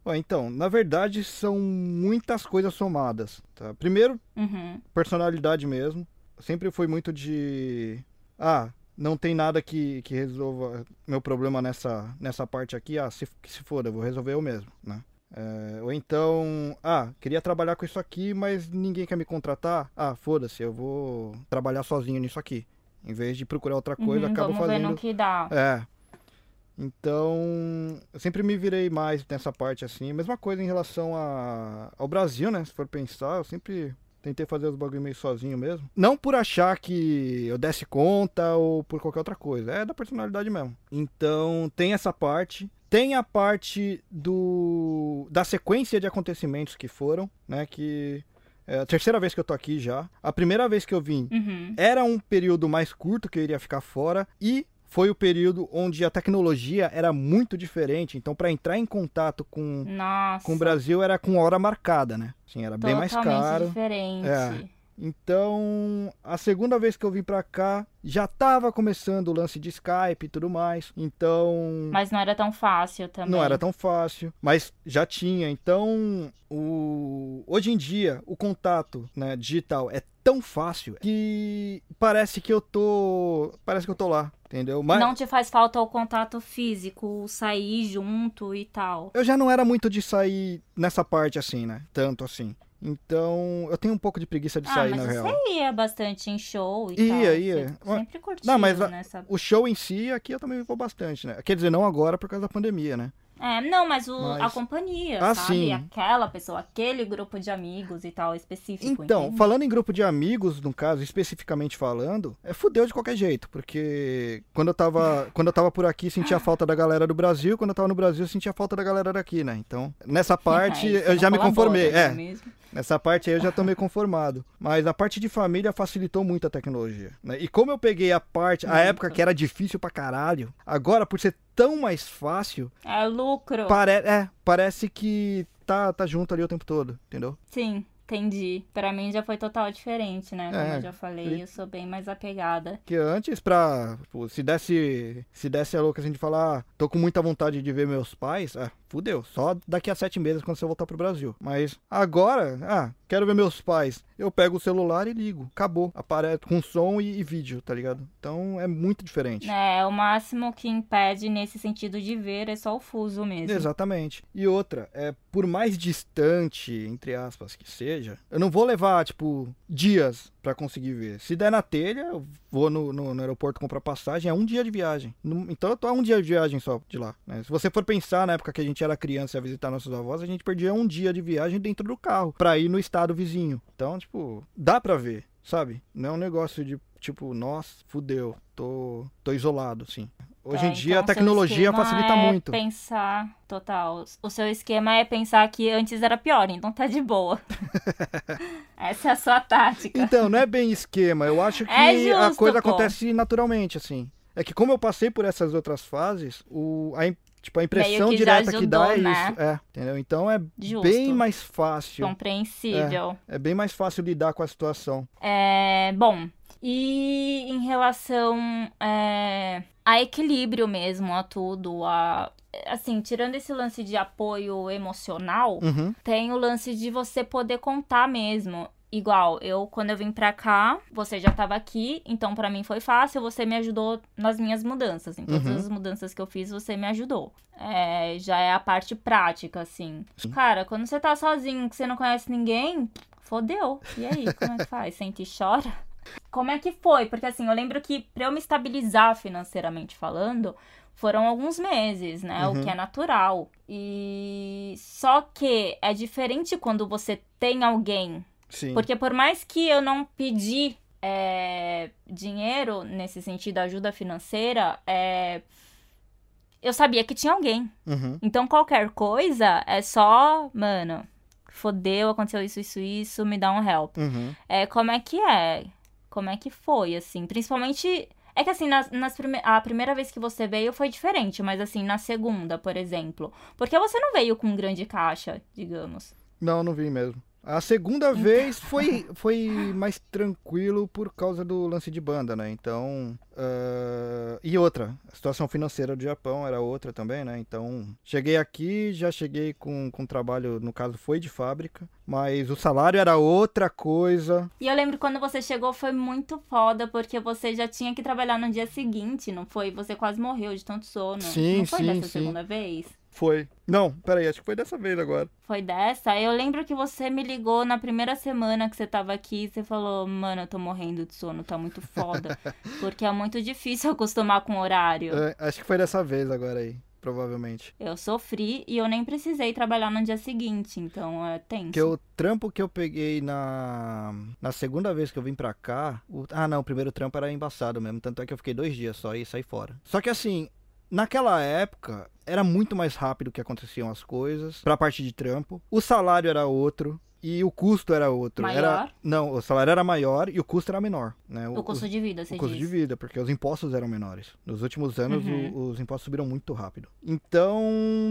Então, na verdade, são muitas coisas somadas. Tá? Primeiro, Uhum. personalidade mesmo. Sempre fui muito de. Ah, não tem nada que, que resolva meu problema nessa, nessa parte aqui. Ah, se, se for, eu vou resolver eu mesmo, né? É, ou então, ah, queria trabalhar com isso aqui, mas ninguém quer me contratar. Ah, foda-se, eu vou trabalhar sozinho nisso aqui. Em vez de procurar outra coisa, Uhum, acabo vamos ver fazendo. no que dá. É. Então, eu sempre me virei mais nessa parte assim. Mesma coisa em relação a, ao Brasil, né? Se for pensar, eu sempre tentei fazer os bagulho meio sozinho mesmo. Não por achar que eu desse conta ou por qualquer outra coisa. É da personalidade mesmo. Então, tem essa parte. Tem a parte do da sequência de acontecimentos que foram, né? Que é a terceira vez que eu tô aqui já. A primeira vez que eu vim Uhum. era um período mais curto que eu iria ficar fora e foi o período onde a tecnologia era muito diferente. Então, para entrar em contato com, Nossa. com o Brasil era com hora marcada, né? Sim, era bem mais Totalmente caro. diferente. É. Então, a segunda vez que eu vim pra cá, já tava começando o lance de Skype e tudo mais. Então, Mas não era tão fácil também. não era tão fácil, mas já tinha. Então, o... hoje em dia, o contato né, digital é tão fácil que parece que eu tô. Parece que eu tô lá, entendeu? Mas Não te faz falta o contato físico, sair junto e tal. eu já não era muito de sair nessa parte assim, né? Tanto assim. Então, eu tenho um pouco de preguiça de ah, sair, mas na você real. ia bastante em show e Ia, tal. ia. Você Mas- sempre curtiu, Não, mas a- né? O show em si, aqui eu também vou bastante, né? Quer dizer, não agora por causa da pandemia, né? É, não, mas, o, Mas- a companhia, Ah, sabe? sim. Aquela pessoa, aquele grupo de amigos e tal, específico. Então, entende? falando em grupo de amigos, no caso, especificamente falando, é fudeu de qualquer jeito, porque quando eu tava, <laughs> quando eu tava por aqui, sentia falta da galera do Brasil, quando eu tava no Brasil, sentia falta da galera daqui, né? Então, nessa <laughs> parte Aí você eu já me conformei, não é é. mesmo? Nessa parte aí eu já tô meio conformado. Mas a parte de família facilitou muito a tecnologia. né? E como eu peguei a parte, a Muito. época que era difícil pra caralho, agora por ser tão mais fácil, É lucro. pare é, parece que tá, tá junto ali o tempo todo, entendeu? Sim, entendi. Pra mim já foi total diferente, né? Como É, eu já falei, e- eu sou bem mais apegada. Que antes, pra. tipo, se desse. Se desse a louca assim de falar, ah, tô com muita vontade de ver meus pais, ah, fudeu. Só daqui a sete meses quando você voltar pro Brasil. Mas agora, ah, quero ver meus pais. Eu pego o celular e ligo. Acabou. Aparece com som e, e vídeo, tá ligado? Então é muito diferente. É, o máximo que impede nesse sentido de ver é só o fuso mesmo. Exatamente. E outra, é por mais distante, entre aspas, que seja, eu não vou levar, tipo, dias pra conseguir ver. Se der na telha, eu vou no, no, no aeroporto comprar passagem, é um dia de viagem. Não- Então eu tô a um dia de viagem só de lá. né? Se você for pensar na época que a gente era criança e ia visitar nossos avós, a gente perdia um dia de viagem dentro do carro pra ir no estado vizinho. Então, tipo, dá pra ver, sabe? Não é um negócio de, tipo, nossa, fudeu, tô, tô isolado, assim. Hoje É, em dia a então, seu tecnologia facilita é muito. pensar, total. O seu esquema é pensar que antes era pior, então tá de boa. <laughs> Essa é a sua tática. Então, não é bem esquema. Eu acho <laughs> que É a justo, coisa pô. acontece naturalmente, assim. É que como eu passei por essas outras fases, o, a, tipo, a impressão que direta que dá é ajudou, isso. É, entendeu? Então é Justo. bem mais fácil. Compreensível. É bem mais fácil lidar com a situação. É, bom, E em relação é, a equilíbrio mesmo, a tudo, a assim, tirando esse lance de apoio emocional, Uhum. tem o lance de você poder contar mesmo. Igual, eu, quando eu vim pra cá, você já tava aqui, então pra mim foi fácil, você me ajudou nas minhas mudanças. Em todas Uhum. as mudanças que eu fiz, você me ajudou. É, já é a parte prática, assim. Sim. Cara, quando você tá sozinho, que você não conhece ninguém, fodeu. E aí, como é que faz? Sente e chora? Como é que foi? Porque assim, eu lembro que pra eu me estabilizar financeiramente falando, foram alguns meses, né? Uhum. O que é natural. E só que é diferente quando você tem alguém. Sim. Porque por mais que eu não pedi é, dinheiro, nesse sentido, ajuda financeira, é, eu sabia que tinha alguém. Uhum. Então qualquer coisa é só, mano, fodeu, aconteceu isso, isso, isso, me dá um help. Uhum. É, como é que é? Como é que foi, assim? Principalmente. É que assim, nas, nas prime... a primeira vez que você veio foi diferente, mas assim, na segunda, por exemplo. Porque você não veio com grande caixa, digamos. Não, não vim mesmo. A segunda vez foi, foi mais tranquilo por causa do lance de banda, né? Então. ah, e outra, a situação financeira do Japão era outra também, né? Então, cheguei aqui, já cheguei com, com trabalho, no caso foi de fábrica, mas o salário era outra coisa. E eu lembro quando você chegou foi muito foda, porque você já tinha que trabalhar no dia seguinte, não foi? Você quase morreu de tanto sono. Sim, não foi sim, dessa sim. segunda vez? Foi. Não, peraí, acho que foi dessa vez agora. Foi dessa? Eu lembro que você me ligou na primeira semana que você tava aqui e você falou, mano, eu tô morrendo de sono, tá muito foda. <laughs> porque é muito difícil acostumar com o horário. É, acho que foi dessa vez agora aí, provavelmente. Eu sofri e eu nem precisei trabalhar no dia seguinte, então é tenso. Porque o trampo que eu peguei na, na segunda vez que eu vim pra cá. o- ah, não, o primeiro trampo era embaçado mesmo. Tanto é que eu fiquei dois dias só e saí fora. Só que assim, naquela época, era muito mais rápido que aconteciam as coisas. Pra parte de trampo. O salário era outro. E o custo era outro. Era, Maior? não, o salário era maior e o custo era menor. Né? O custo os- de vida, você o custo diz. de vida, porque os impostos eram menores. Nos últimos anos, Uhum. o- os impostos subiram muito rápido. Então,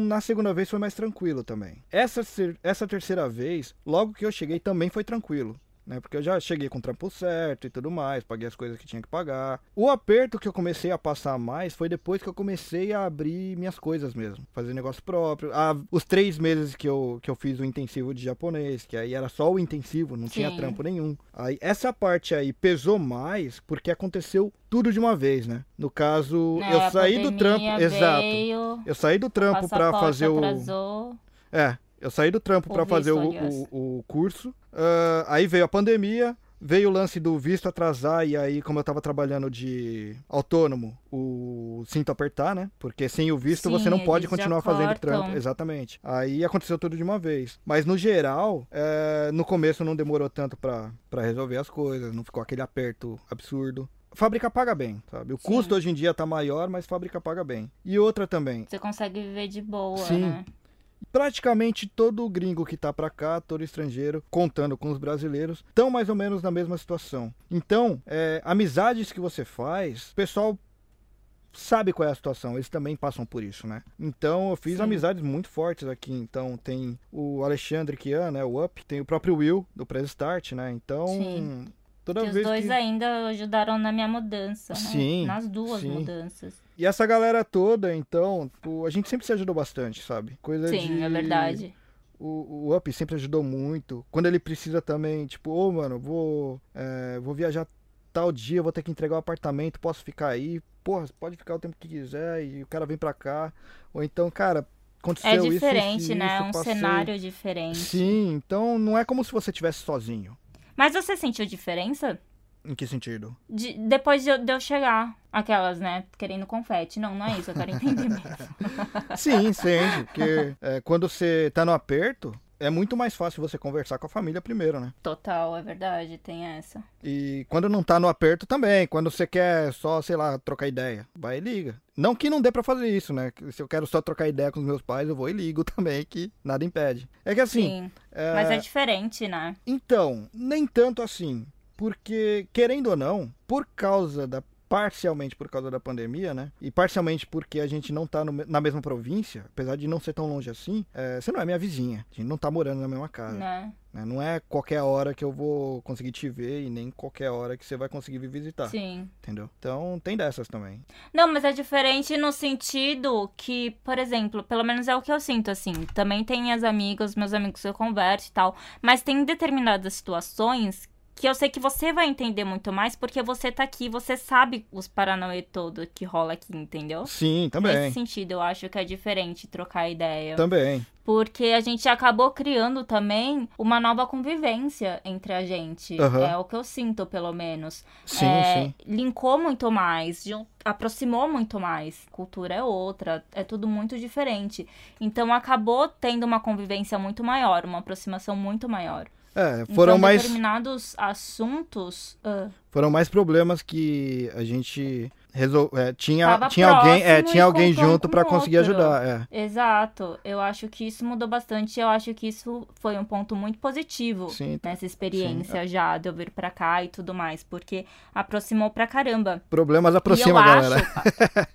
na segunda vez foi mais tranquilo também. Essa, essa terceira vez, logo que eu cheguei, também foi tranquilo. Né? Porque eu já cheguei com o trampo certo e tudo mais, paguei as coisas que tinha que pagar. O aperto que eu comecei a passar mais foi depois que eu comecei a abrir minhas coisas mesmo, fazer negócio próprio. Ah, os três meses que eu, que eu fiz o intensivo de japonês, que aí era só o intensivo, não tinha Sim. trampo nenhum. Aí essa parte aí pesou mais porque aconteceu tudo de uma vez, né? No caso, É, eu saí do trampo, pandemia exato. Veio, Eu saí do trampo pra passaporte fazer o atrasou. é, eu saí do trampo O pra fazer o, o, o curso. Ah, aí veio a pandemia, veio o lance do visto atrasar, e aí, como eu tava trabalhando de autônomo, o cinto apertar, né? Porque sem o visto Sim, você não pode continuar fazendo trampo. Exatamente. Aí aconteceu tudo de uma vez. Mas no geral, é, no começo não demorou tanto pra, pra resolver as coisas, não ficou aquele aperto absurdo. Fábrica paga bem, sabe? O Sim. custo hoje em dia tá maior, mas fábrica paga bem. E outra também, Você consegue viver de boa, Sim. né? Praticamente todo gringo que tá pra cá, todo estrangeiro, contando com os brasileiros, estão mais ou menos na mesma situação. Então, é, amizades que você faz, o pessoal sabe qual é a situação, eles também passam por isso, né? Então, eu fiz Sim. amizades muito fortes aqui. Então, tem o Alexandre Kian, né, o Up, tem o próprio Will, do Press Start, né? Então, Sim. toda Que os vez dois que... ainda ajudaram na minha mudança, né? Sim, Nas duas sim. mudanças. E essa galera toda, então, a gente sempre se ajudou bastante, sabe? Coisa Sim, de... é verdade. O, o Up sempre ajudou muito. Quando ele precisa também, tipo, ô mano, vou, é, vou viajar tal dia, vou ter que entregar o apartamento, posso ficar aí? Porra, pode ficar o tempo que quiser e o cara vem pra cá. Ou então, cara, aconteceu É isso, isso, diferente, né? isso, um passei. cenário diferente. Sim, então não é como se você estivesse sozinho. Mas você sentiu diferença? Em que sentido? De- depois de eu, de eu chegar. Aquelas, né? Querendo confete. Não, não é isso. Eu quero entender mesmo. <laughs> Sim, sente. Porque é, quando você tá no aperto, é muito mais fácil você conversar com a família primeiro, né? Total, é verdade. Tem essa. E quando não tá no aperto também, quando você quer só, sei lá, trocar ideia, vai e liga. Não que não dê pra fazer isso, né? Se eu quero só trocar ideia com os meus pais, eu vou e ligo <laughs> também, que nada impede. É que assim, Sim. é, Mas é diferente, né? então, nem tanto assim. Porque, querendo ou não, por causa da parcialmente por causa da pandemia, né? E parcialmente porque a gente não tá no, na mesma província, apesar de não ser tão longe assim, é, você não é minha vizinha. A gente não tá morando na mesma casa. Né? Né? Não é qualquer hora que eu vou conseguir te ver e nem qualquer hora que você vai conseguir me visitar. Sim. Entendeu? Então tem dessas também. Não, mas é diferente no sentido que, por exemplo, pelo menos é o que eu sinto, assim. Também tem as amigas, meus amigos que eu converso e tal. Mas tem determinadas situações que eu sei que você vai entender muito mais porque você tá aqui, você sabe os paranauê todo que rola aqui, entendeu? Sim, também. Nesse sentido, eu acho que é diferente trocar ideia. Também. Porque a gente acabou criando também uma nova convivência entre a gente. Aham. É o que eu sinto, pelo menos. Sim, É, sim. Linkou muito mais, aproximou muito mais. Cultura é outra, é tudo muito diferente. Então acabou tendo uma convivência muito maior, uma aproximação muito maior. É, foram então, mais determinados assuntos. ah, foram mais problemas que a gente resol... é, tinha tinha alguém, é, tinha e alguém um junto o conseguir outro. ajudar, é. Exato. Eu acho que isso mudou bastante. Eu acho que isso foi um ponto muito positivo Sim. nessa experiência já de eu vir pra cá e tudo mais, porque aproximou pra caramba. Problemas e aproxima, galera. acho.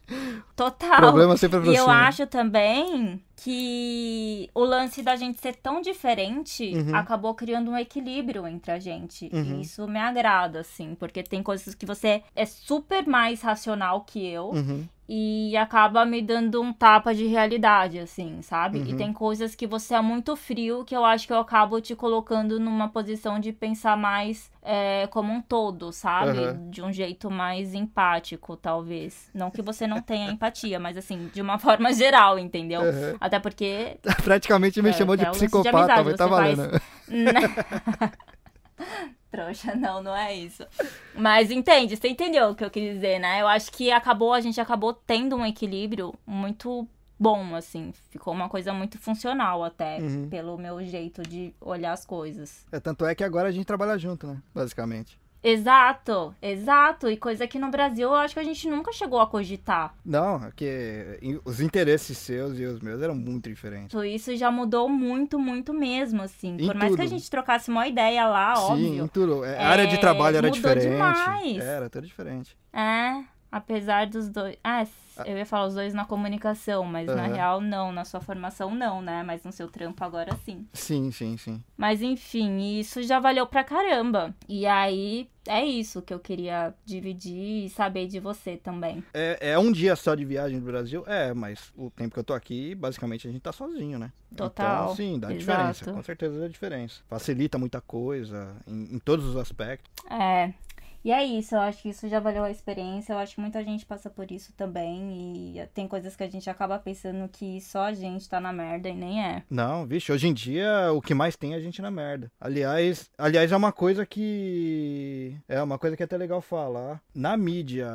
<laughs> Total. Problemas sempre E aproxima. eu acho também que o lance da gente ser tão diferente Uhum. acabou criando um equilíbrio entre a gente. Uhum. E isso me agrada, assim, porque tem coisas que você é super mais racional que eu. Uhum. E acaba me dando um tapa de realidade, assim, sabe? E Uhum. tem coisas que você é muito frio que eu acho que eu acabo te colocando numa posição de pensar mais é, como um todo, sabe? Aham. De um jeito mais empático, talvez. Não que você não tenha empatia, mas assim, de uma <laughs> forma geral, entendeu? Aham. Até porque <laughs> Praticamente me É, chamou de psicopata, amizade, mas tá você faz- valendo. <laughs> Né? Trouxa, <laughs> não, não é isso. Mas entende, você entendeu o que eu quis dizer, né? Eu acho que acabou, a gente acabou tendo um equilíbrio muito bom, assim. Ficou uma coisa muito funcional até, Uhum. pelo meu jeito de olhar as coisas. É, tanto é que agora a gente trabalha junto, né? Basicamente. Exato, exato. E coisa que no Brasil eu acho que a gente nunca chegou a cogitar. Não, é em- os interesses seus e os meus eram muito diferentes. Isso já mudou muito, muito mesmo, assim. Em Por mais que a gente trocasse uma ideia lá, Sim, óbvio. em tudo. É, É, a área de trabalho era mudou diferente. demais. Era tudo diferente. É, apesar dos dois. Ah, eu ia falar os dois na comunicação, mas na Aham. real não, na sua formação não, né? Mas no seu trampo agora sim. Sim, sim, sim. Mas enfim, isso já valeu pra caramba. E aí é isso que eu queria dividir e saber de você também. É, é um dia só de viagem do Brasil? É, mas o tempo que eu tô aqui, basicamente a gente tá sozinho, né? Total, Então, sim, dá exato. diferença. Com certeza dá diferença. Facilita muita coisa, em, em todos os aspectos. É. E é isso, eu acho que isso já valeu a experiência. Eu acho que muita gente passa por isso também. E tem coisas que a gente acaba pensando que só a gente tá na merda e nem é. Não, vixe, hoje em dia o que mais tem é a gente na merda. Aliás, aliás é uma coisa que é uma coisa que é até legal falar. Na mídia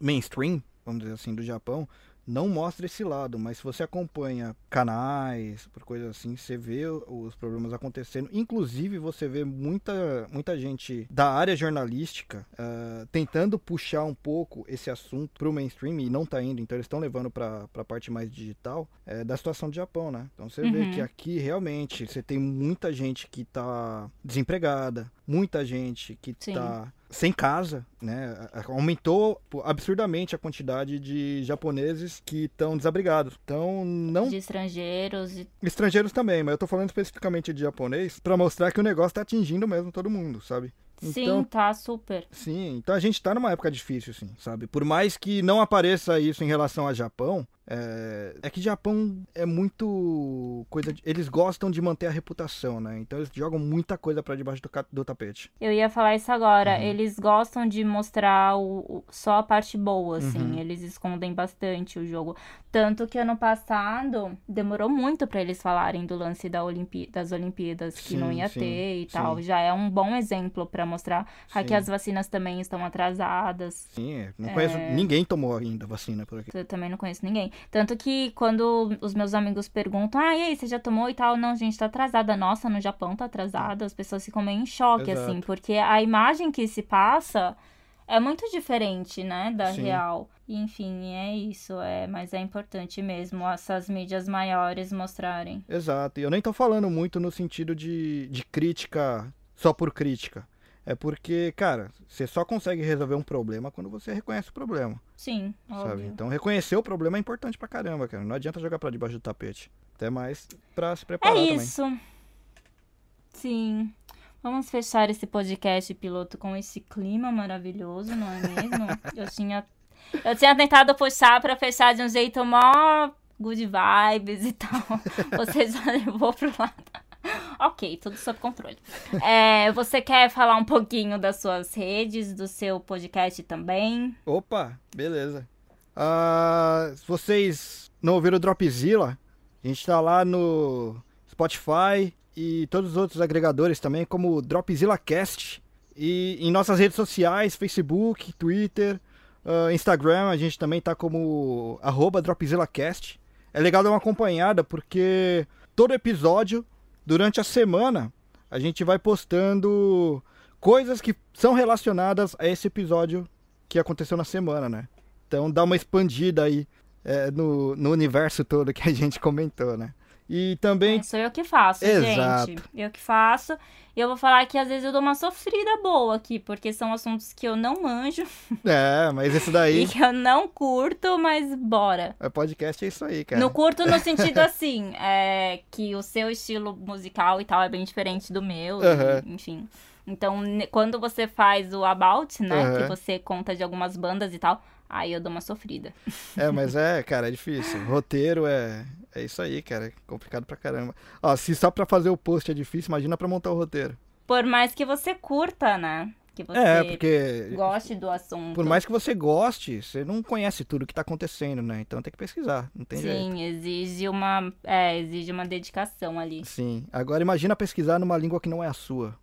mainstream, vamos dizer assim, do Japão, não mostra esse lado, mas se você acompanha canais, por coisas assim, você vê os problemas acontecendo. Inclusive, você vê muita, muita gente da área jornalística ah, tentando puxar um pouco esse assunto pro mainstream e não tá indo, então eles estão levando pra, pra parte mais digital é, da situação do Japão, né? Então você vê Uhum. que aqui realmente você tem muita gente que tá desempregada, muita gente que Sim. tá sem casa, né? Aumentou absurdamente a quantidade de japoneses que estão desabrigados. Então, não De estrangeiros e estrangeiros também, mas eu tô falando especificamente de japonês pra mostrar que o negócio tá atingindo mesmo todo mundo, sabe? Sim, Então, tá super. sim, então a gente tá numa época difícil, sim, sabe? Por mais que não apareça isso em relação a Japão, é, é que Japão é muito coisa. De... Eles gostam de manter a reputação, né? Então eles jogam muita coisa pra debaixo do, ca- do tapete. Eu ia falar isso agora. Uhum. Eles gostam de mostrar o, só a parte boa, assim. Uhum. Eles escondem bastante o jogo. Tanto que ano passado demorou muito pra eles falarem do lance da Olimpí- das Olimpíadas, que não Sim, ia sim, ter e sim. tal. Já é um bom exemplo pra mostrar aqui Sim. as vacinas também estão atrasadas. Sim, é, não É. conheço. Ninguém tomou ainda vacina por aqui. Eu também não conheço ninguém. Tanto que quando os meus amigos perguntam, ah, e aí, você já tomou e tal? Não, gente, tá atrasada. Nossa, no Japão tá atrasada. As pessoas ficam meio em choque, Exato. assim, porque a imagem que se passa é muito diferente, né, da Sim. real. Enfim, é isso. É, mas é importante mesmo essas mídias maiores mostrarem. Exato. E eu nem tô falando muito no sentido de, de crítica só por crítica. É porque, cara, você só consegue resolver um problema quando você reconhece o problema. Sim, Sabe? óbvio. Então reconhecer o problema é importante pra caramba, cara. Não adianta jogar pra debaixo do tapete. Até mais pra se preparar É também. isso. Sim. Vamos fechar esse podcast piloto com esse clima maravilhoso, não é mesmo? <laughs> eu tinha eu tinha tentado puxar pra fechar de um jeito mó good vibes e tal. <laughs> Você já <laughs> levou pro lado. <laughs> Ok, tudo sob controle. É, você quer falar um pouquinho das suas redes, do seu podcast também? Opa, beleza. Se vocês não ouviram o Dropzilla, a gente tá lá no Spotify e todos os outros agregadores também, como o Dropzilla Cast. E em nossas redes sociais, Facebook, Twitter, ah, Instagram, a gente também tá como arroba DropzillaCast. É legal dar uma acompanhada, porque todo episódio, durante a semana, a gente vai postando coisas que são relacionadas a esse episódio que aconteceu na semana, né? Então dá uma expandida aí é, no, no universo todo que a gente comentou, né? E também. É, sou eu que faço, Exato. gente. Eu que faço. E eu vou falar que às vezes eu dou uma sofrida boa aqui, porque são assuntos que eu não manjo É, mas esse daí. <laughs> e que eu não curto, mas bora. É podcast é isso aí, cara. No curto no sentido assim, <laughs> é que o seu estilo musical e tal é bem diferente do meu, e, enfim. Então, quando você faz o About, né, Aham. que você conta de algumas bandas e tal, aí eu dou uma sofrida. É, mas é, cara, é difícil. Roteiro é. É isso aí, cara. É complicado pra caramba. Ó, se só pra fazer o post é difícil, imagina pra montar o roteiro. Por mais que você curta, né? Que você É, porque. goste do assunto. Por mais que você goste, você não conhece tudo que tá acontecendo, né? Então tem que pesquisar, não tem jeito. Sim, exige uma, é, exige uma dedicação ali. Sim. Agora imagina pesquisar numa língua que não é a sua.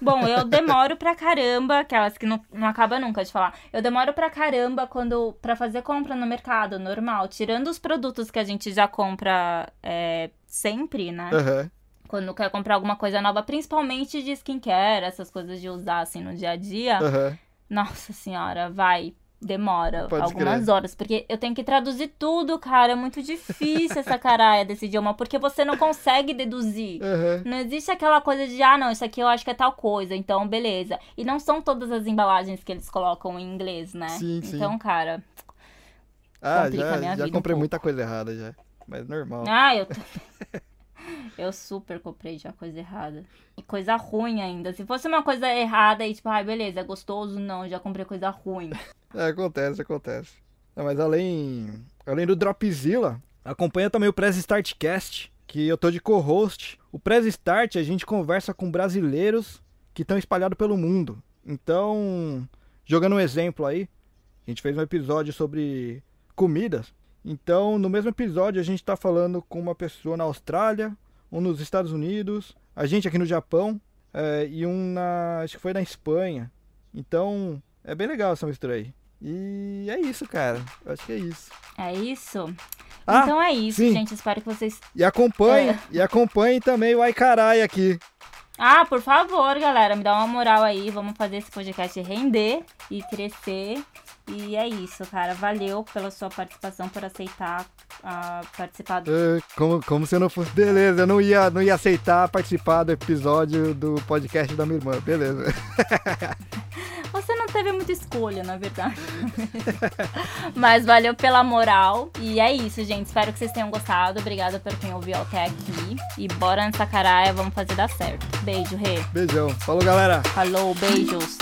Bom, eu demoro pra caramba, aquelas que não, não acaba nunca de falar. Eu demoro pra caramba quando para fazer compra no mercado, normal. Tirando os produtos que a gente já compra é, sempre, né? Aham. Quando quer comprar alguma coisa nova, principalmente de skincare, essas coisas de usar assim no dia a dia. Aham. Nossa senhora, vai. Demora Pode algumas crer. horas, porque eu tenho que traduzir tudo, cara. É muito difícil essa caralha desse idioma, porque você não consegue deduzir. Aham. Não existe aquela coisa de, ah, não, isso aqui eu acho que é tal coisa, então beleza. E não são todas as embalagens que eles colocam em inglês, né? Sim, sim. Então, cara. Ah, já, já um comprei pouco. muita coisa errada já. Mas normal. Ah, eu. <laughs> eu super comprei já coisa errada. E coisa ruim ainda. Se fosse uma coisa errada e tipo, ai, beleza, é gostoso, não, já comprei coisa ruim. <laughs> É, acontece, acontece. Não, mas além, além do Dropzilla, acompanha também o Press Start Cast, que eu tô de co-host. O Press Start a gente conversa com brasileiros que estão espalhados pelo mundo. Então, jogando um exemplo aí, a gente fez um episódio sobre comidas. Então, no mesmo episódio, a gente tá falando com uma pessoa na Austrália, um nos Estados Unidos, a gente aqui no Japão é, e um na. acho que foi na Espanha. Então, é bem legal essa mistura aí. E é isso, cara. Eu acho que é isso. É isso? Ah, então é isso, sim. gente. Espero que vocês. E acompanhe, É. e acompanhe também o Aikarai aqui. Ah, por favor, galera, me dá uma moral aí. Vamos fazer esse podcast render e crescer. E é isso, cara. Valeu pela sua participação, por aceitar ah, participar do. É, como, como se eu não fosse. Beleza, eu não ia, não ia aceitar participar do episódio do podcast da minha irmã. Beleza. <laughs> Você não teve muita escolha, na verdade. <laughs> Mas valeu pela moral. E é isso, gente. Espero que vocês tenham gostado. Obrigada por quem ouviu até aqui. E bora nessa caralho, vamos fazer dar certo. Beijo, Rê. Beijão. Falou, galera. Falou, beijos.